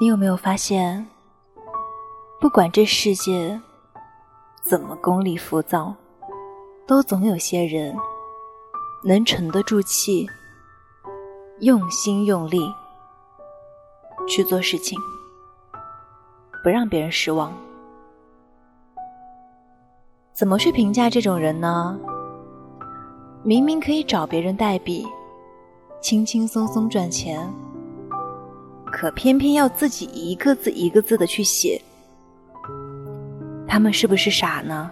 你有没有发现，不管这世界怎么功利浮躁，都总有些人能沉得住气，用心用力去做事情，不让别人失望。怎么去评价这种人呢？明明可以找别人代笔，轻轻松松赚钱。可偏偏要自己一个字一个字的去写，他们是不是傻呢？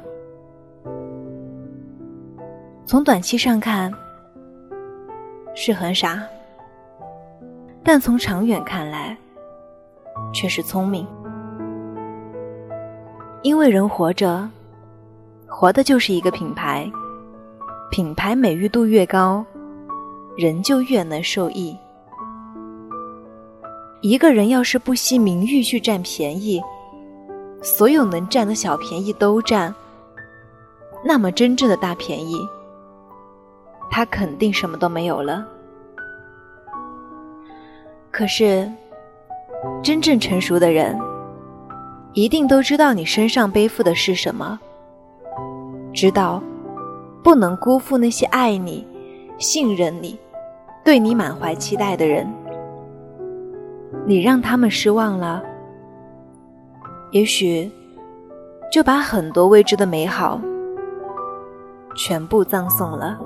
从短期上看是很傻，但从长远看来却是聪明。因为人活着，活的就是一个品牌，品牌美誉度越高，人就越能受益。一个人要是不惜名誉去占便宜，所有能占的小便宜都占，那么真正的大便宜，他肯定什么都没有了。可是，真正成熟的人，一定都知道你身上背负的是什么，知道不能辜负那些爱你、信任你、对你满怀期待的人。你让他们失望了，也许就把很多未知的美好全部葬送了。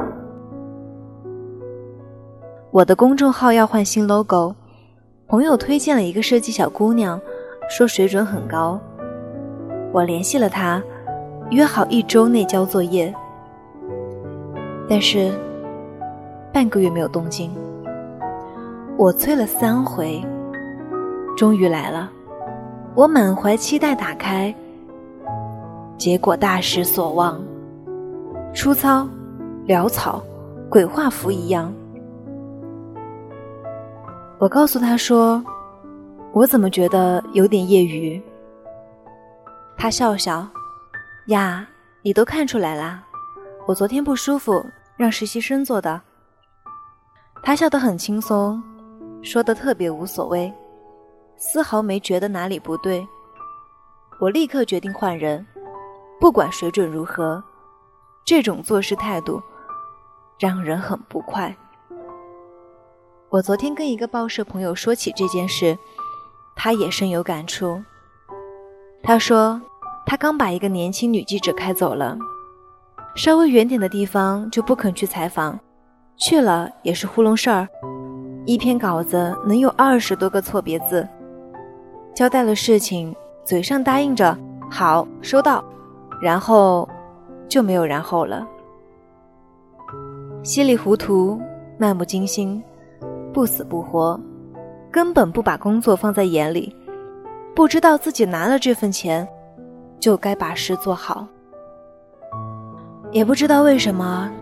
我的公众号要换新 logo，朋友推荐了一个设计小姑娘，说水准很高。我联系了她，约好一周内交作业，但是半个月没有动静。我催了三回。终于来了，我满怀期待打开，结果大失所望，粗糙、潦草、鬼画符一样。我告诉他说：“我怎么觉得有点业余？”他笑笑：“呀，你都看出来啦，我昨天不舒服，让实习生做的。”他笑得很轻松，说的特别无所谓。丝毫没觉得哪里不对，我立刻决定换人，不管水准如何，这种做事态度让人很不快。我昨天跟一个报社朋友说起这件事，他也深有感触。他说，他刚把一个年轻女记者开走了，稍微远点的地方就不肯去采访，去了也是糊弄事儿，一篇稿子能有二十多个错别字。交代了事情，嘴上答应着“好，收到”，然后就没有然后了。稀里糊涂、漫不经心、不死不活，根本不把工作放在眼里，不知道自己拿了这份钱，就该把事做好。也不知道为什么，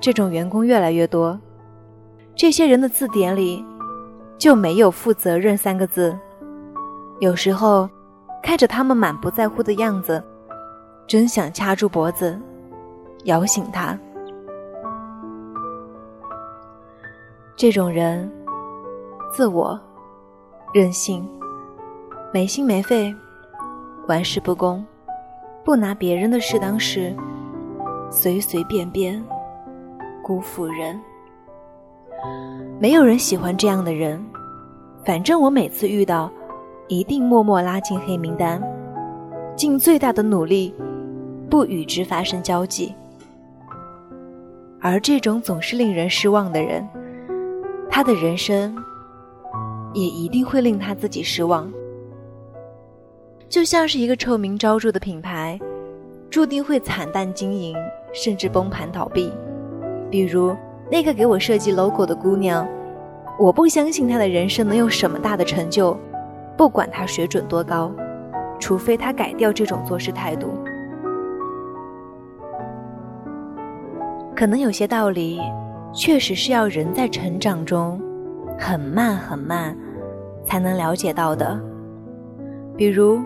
这种员工越来越多。这些人的字典里就没有“负责任”三个字。有时候，看着他们满不在乎的样子，真想掐住脖子，摇醒他。这种人，自我、任性、没心没肺、玩世不恭、不拿别人的事当事、随随便便、辜负人，没有人喜欢这样的人。反正我每次遇到。一定默默拉进黑名单，尽最大的努力，不与之发生交际。而这种总是令人失望的人，他的人生也一定会令他自己失望。就像是一个臭名昭著的品牌，注定会惨淡经营，甚至崩盘倒闭。比如那个给我设计 logo 的姑娘，我不相信她的人生能有什么大的成就。不管他水准多高，除非他改掉这种做事态度。可能有些道理，确实是要人在成长中很慢很慢才能了解到的。比如，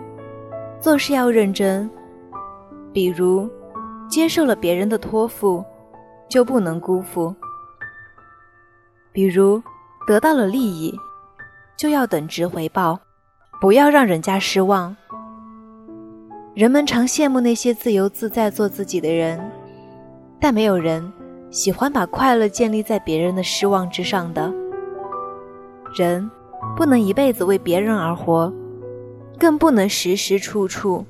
做事要认真；比如，接受了别人的托付，就不能辜负；比如，得到了利益。就要等值回报，不要让人家失望。人们常羡慕那些自由自在做自己的人，但没有人喜欢把快乐建立在别人的失望之上的。人不能一辈子为别人而活，更不能时时处处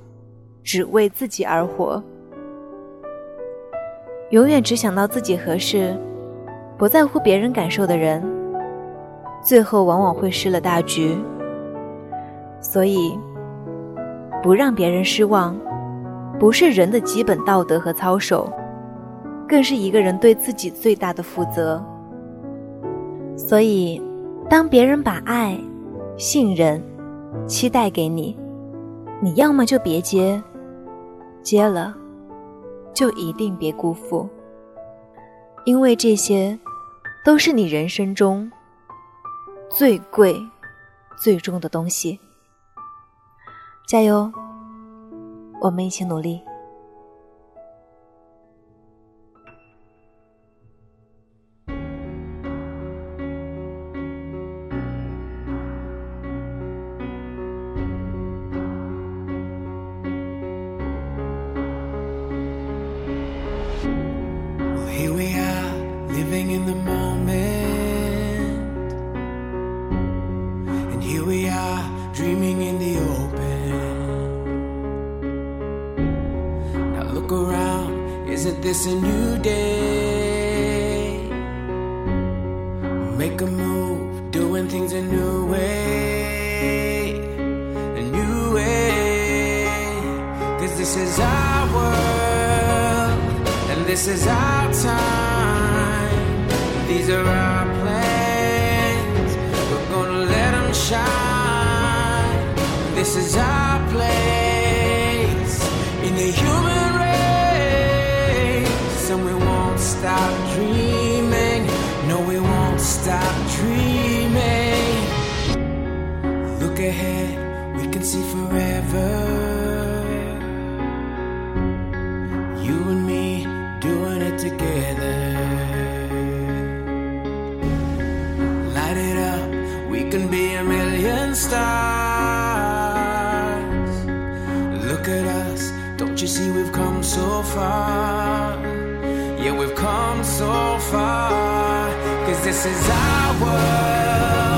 只为自己而活。永远只想到自己合适，不在乎别人感受的人，最后往往会失了大局。所以。不让别人失望，不是人的基本道德和操守，更是一个人对自己最大的负责。所以，当别人把爱、信任、期待给你，你要么就别接，接了，就一定别辜负，因为这些，都是你人生中最贵、最重的东西。加油，我们一起努力。Isn't this a new day? Make a move, doing things a new way. A new way. Cause this is our world, and this is our time. These are our plans, we're gonna let them shine. This is our place in the ahead, we can see forever. You and me doing it together. Light it up, we can be a million stars. Look at us, don't you see we've come so far? Yeah, we've come so far. Cause this is our world,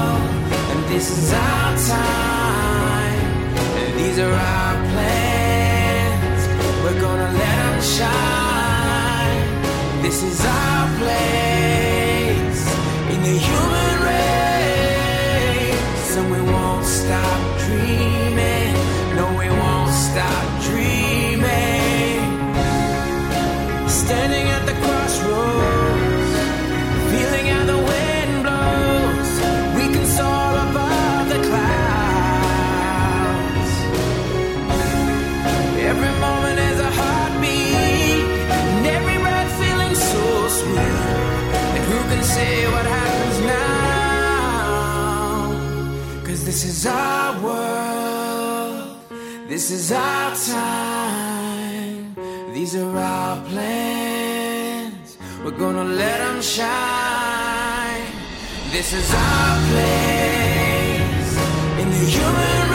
this is our time, and these are our plans. We're gonna let them shine. This is our place in the human race, and we won't stop dreaming. This is our time. These are our plans. We're gonna let them shine. This is our place in the human race.